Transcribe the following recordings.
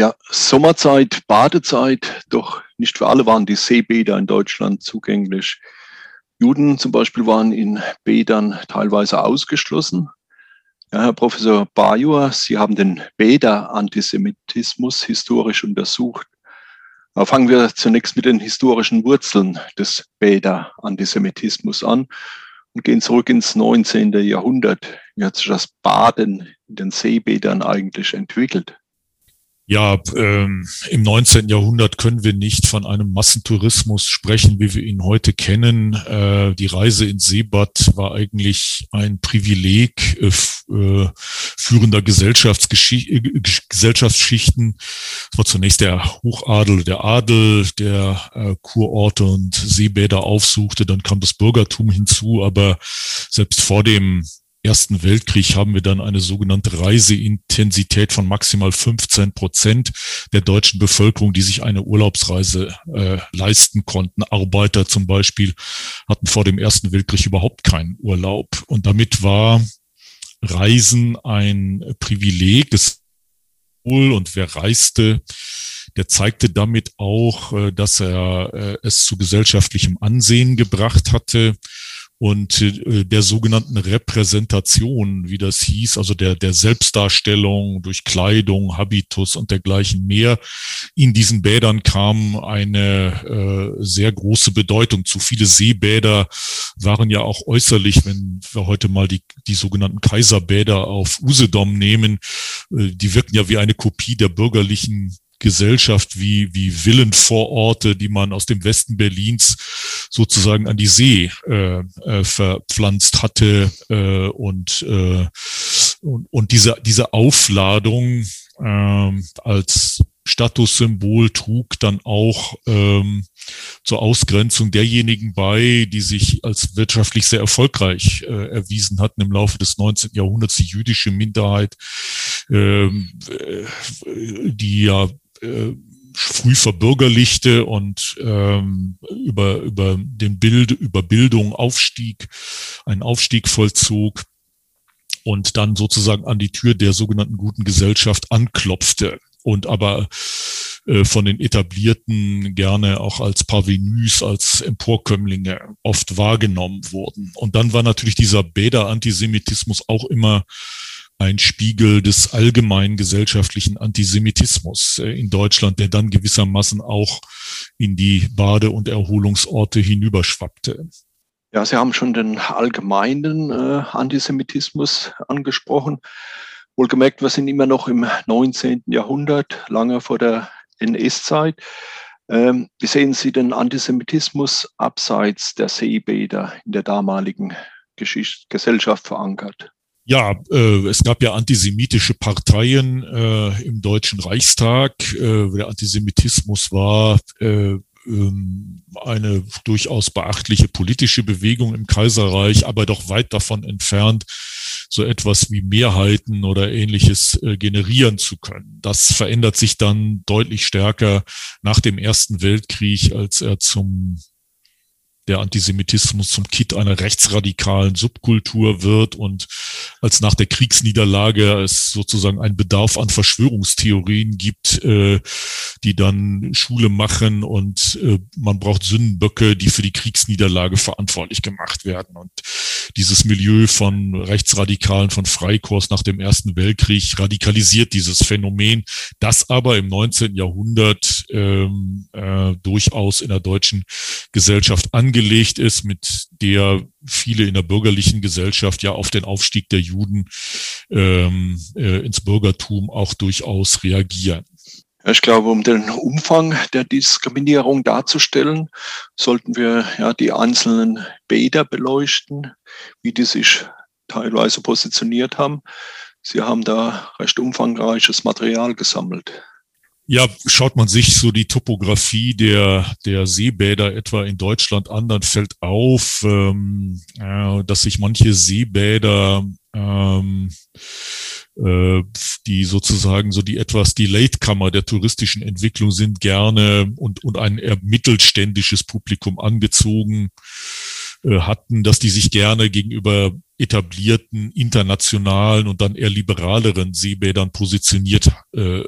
Ja, Sommerzeit, Badezeit, doch nicht für alle waren die Seebäder in Deutschland zugänglich. Juden zum Beispiel waren in Bädern teilweise ausgeschlossen. Ja, Herr Professor Bajor, Sie haben den Bäder-Antisemitismus historisch untersucht. Aber fangen wir zunächst mit den historischen Wurzeln des Bäder-Antisemitismus an und gehen zurück ins 19. Jahrhundert. Wie hat sich das Baden in den Seebädern eigentlich entwickelt? Ja, ähm, im 19. Jahrhundert können wir nicht von einem Massentourismus sprechen, wie wir ihn heute kennen. Äh, die Reise ins Seebad war eigentlich ein Privileg äh, äh führender. Äh, Gesellschaftsschichten. Es war zunächst der Hochadel, der Adel, der äh, Kurorte und Seebäder aufsuchte. Dann kam das Bürgertum hinzu, aber selbst vor dem Ersten Weltkrieg haben wir dann eine sogenannte Reiseintensität von maximal 15 Prozent der deutschen Bevölkerung, die sich eine Urlaubsreise äh, leisten konnten. Arbeiter zum Beispiel hatten vor dem Ersten Weltkrieg überhaupt keinen Urlaub. Und damit war Reisen ein Privileg des und wer reiste, der zeigte damit auch, äh, dass er äh, es zu gesellschaftlichem Ansehen gebracht hatte und äh, der sogenannten Repräsentation, wie das hieß, also der, der Selbstdarstellung durch Kleidung, Habitus und dergleichen mehr. In diesen Bädern kam eine äh, sehr große Bedeutung zu. Viele Seebäder waren ja auch äußerlich, wenn wir heute mal die, die sogenannten Kaiserbäder auf Usedom nehmen, äh, die wirken ja wie eine Kopie der bürgerlichen Gesellschaft wie, wie Villenvororte, die man aus dem Westen Berlins sozusagen an die See äh, äh, verpflanzt hatte äh, und, äh, und, und diese, diese Aufladung äh, als Statussymbol trug dann auch ähm, zur Ausgrenzung derjenigen bei, die sich als wirtschaftlich sehr erfolgreich äh, erwiesen hatten im Laufe des 19. Jahrhunderts, die jüdische Minderheit, ähm, äh, die ja äh, früh verbürgerlichte und ähm, über, über den Bild, über Bildung Aufstieg, einen Aufstieg vollzog und dann sozusagen an die Tür der sogenannten guten Gesellschaft anklopfte und aber äh, von den Etablierten gerne auch als Parvenus, als Emporkömmlinge oft wahrgenommen wurden. Und dann war natürlich dieser Bäder-Antisemitismus auch immer ein Spiegel des allgemeinen gesellschaftlichen Antisemitismus äh, in Deutschland, der dann gewissermaßen auch in die Bade- und Erholungsorte hinüberschwappte. Ja, Sie haben schon den allgemeinen äh, Antisemitismus angesprochen. Wohlgemerkt, wir sind immer noch im 19. Jahrhundert, lange vor der NS-Zeit. Ähm, wie sehen Sie den Antisemitismus abseits der Seebäder in der damaligen Geschicht Gesellschaft verankert? Ja, äh, es gab ja antisemitische Parteien äh, im Deutschen Reichstag. Äh, der Antisemitismus war äh, ähm, eine durchaus beachtliche politische Bewegung im Kaiserreich, aber doch weit davon entfernt, so etwas wie Mehrheiten oder ähnliches äh, generieren zu können. Das verändert sich dann deutlich stärker nach dem Ersten Weltkrieg, als er zum der Antisemitismus zum Kit einer rechtsradikalen Subkultur wird und als nach der Kriegsniederlage es sozusagen einen Bedarf an Verschwörungstheorien gibt, äh, die dann Schule machen und äh, man braucht Sündenböcke, die für die Kriegsniederlage verantwortlich gemacht werden. Und dieses Milieu von Rechtsradikalen, von Freikorps nach dem Ersten Weltkrieg radikalisiert dieses Phänomen, das aber im 19. Jahrhundert ähm, äh, durchaus in der deutschen Gesellschaft angelegt ist, mit der viele in der bürgerlichen Gesellschaft ja auf den Aufstieg der Juden ähm, äh, ins Bürgertum auch durchaus reagieren. Ich glaube, um den Umfang der Diskriminierung darzustellen, sollten wir ja die einzelnen Bäder beleuchten, wie die sich teilweise positioniert haben. Sie haben da recht umfangreiches Material gesammelt. Ja, schaut man sich so die Topografie der, der Seebäder etwa in Deutschland an, dann fällt auf, ähm, äh, dass sich manche Seebäder, ähm, äh, die sozusagen so die etwas die Latekammer der touristischen Entwicklung sind, gerne und, und ein eher mittelständisches Publikum angezogen äh, hatten, dass die sich gerne gegenüber etablierten internationalen und dann eher liberaleren Seebädern positioniert äh,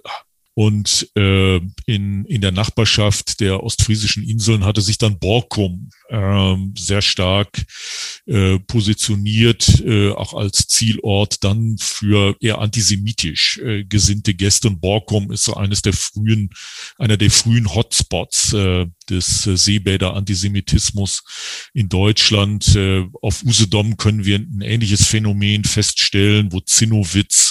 Und äh, in, in der Nachbarschaft der ostfriesischen Inseln hatte sich dann Borkum äh, sehr stark äh, positioniert, äh, auch als Zielort dann für eher antisemitisch äh, gesinnte Gäste. Und Borkum ist so eines der frühen, einer der frühen Hotspots äh, des äh, Seebäder-Antisemitismus in Deutschland. Äh, auf Usedom können wir ein ähnliches Phänomen feststellen, wo Zinnowitz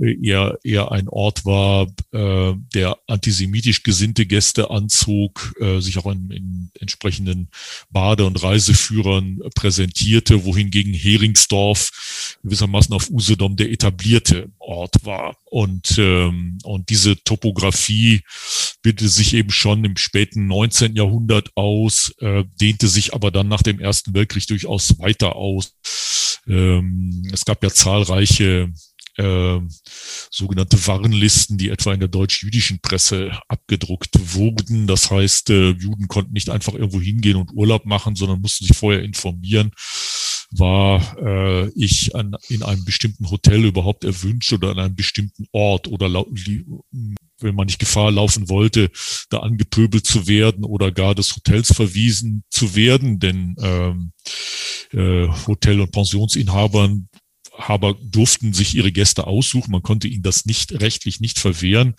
eher, eher ein Ort war, äh, der antisemitisch gesinnte Gäste anzog, äh, sich auch in, in entsprechenden Bade- und Reiseführern präsentierte, wohingegen Heringsdorf gewissermaßen auf Usedom der etablierte Ort war. Und, ähm, und diese Topografie bildete sich eben schon im späten 19. Jahrhundert aus, äh, dehnte sich aber dann nach dem Ersten Weltkrieg durchaus weiter aus. Ähm, es gab ja zahlreiche äh, sogenannte Warnlisten, die etwa in der deutsch-jüdischen Presse abgedruckt wurden. Das heißt, äh, Juden konnten nicht einfach irgendwo hingehen und Urlaub machen, sondern mussten sich vorher informieren, war äh, ich an, in einem bestimmten Hotel überhaupt erwünscht oder an einem bestimmten Ort oder wenn man nicht Gefahr laufen wollte, da angepöbelt zu werden oder gar des Hotels verwiesen zu werden, denn ähm, äh, Hotel- und Pensionsinhabern Haber durften sich ihre Gäste aussuchen. Man konnte ihnen das nicht rechtlich nicht verwehren.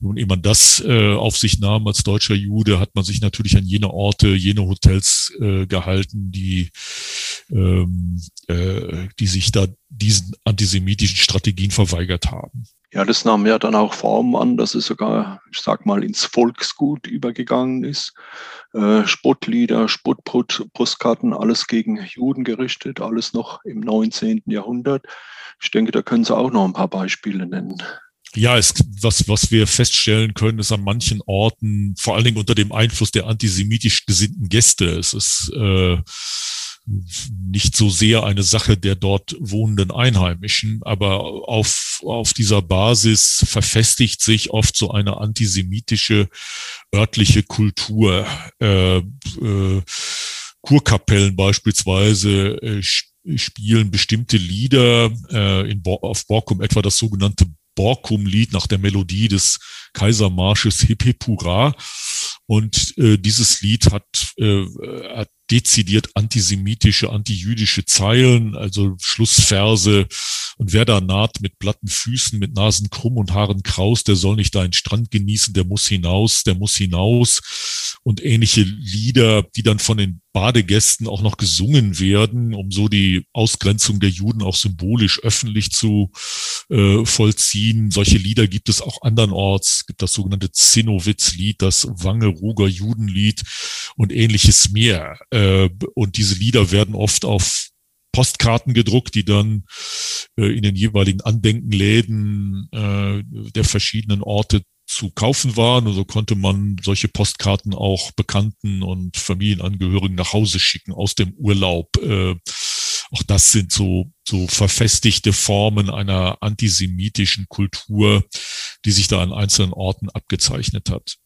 Und ehe man das äh, auf sich nahm als deutscher Jude, hat man sich natürlich an jene Orte, jene Hotels äh, gehalten, die, ähm, äh, die sich da diesen antisemitischen Strategien verweigert haben. Ja, das nahm ja dann auch Form an, dass es sogar, ich sag mal, ins Volksgut übergegangen ist. Äh, Spottlieder, Spottpostkarten, alles gegen Juden gerichtet, alles noch im 19. Jahrhundert. Ich denke, da können Sie auch noch ein paar Beispiele nennen. Ja, es, was, was wir feststellen können, ist an manchen Orten, vor allen Dingen unter dem Einfluss der antisemitisch gesinnten Gäste, es ist äh, nicht so sehr eine Sache der dort wohnenden Einheimischen, aber auf, auf dieser Basis verfestigt sich oft so eine antisemitische örtliche Kultur. Äh, äh, Kurkapellen beispielsweise äh, spielen bestimmte Lieder äh, in Bo auf Borkum, etwa das sogenannte Borkum-Lied nach der Melodie des Kaisermarsches Hip Hip. Und äh, dieses Lied hat, äh, hat dezidiert antisemitische, antijüdische Zeilen, also Schlussverse. Und wer da naht mit platten Füßen, mit Nasen krumm und Haaren kraus, der soll nicht deinen Strand genießen, der muss hinaus, der muss hinaus. Und ähnliche Lieder, die dann von den Badegästen auch noch gesungen werden, um so die Ausgrenzung der Juden auch symbolisch öffentlich zu äh, vollziehen. Solche Lieder gibt es auch andernorts. Es gibt das sogenannte Zinnowitz-Lied, das Wange-Ruger Judenlied und ähnliches mehr. Äh, und diese Lieder werden oft auf Postkarten gedruckt, die dann äh, in den jeweiligen Andenkenläden äh, der verschiedenen Orte zu kaufen waren. Und so konnte man solche Postkarten auch Bekannten und Familienangehörigen nach Hause schicken aus dem Urlaub. Äh, auch das sind so, so verfestigte Formen einer antisemitischen Kultur, die sich da an einzelnen Orten abgezeichnet hat.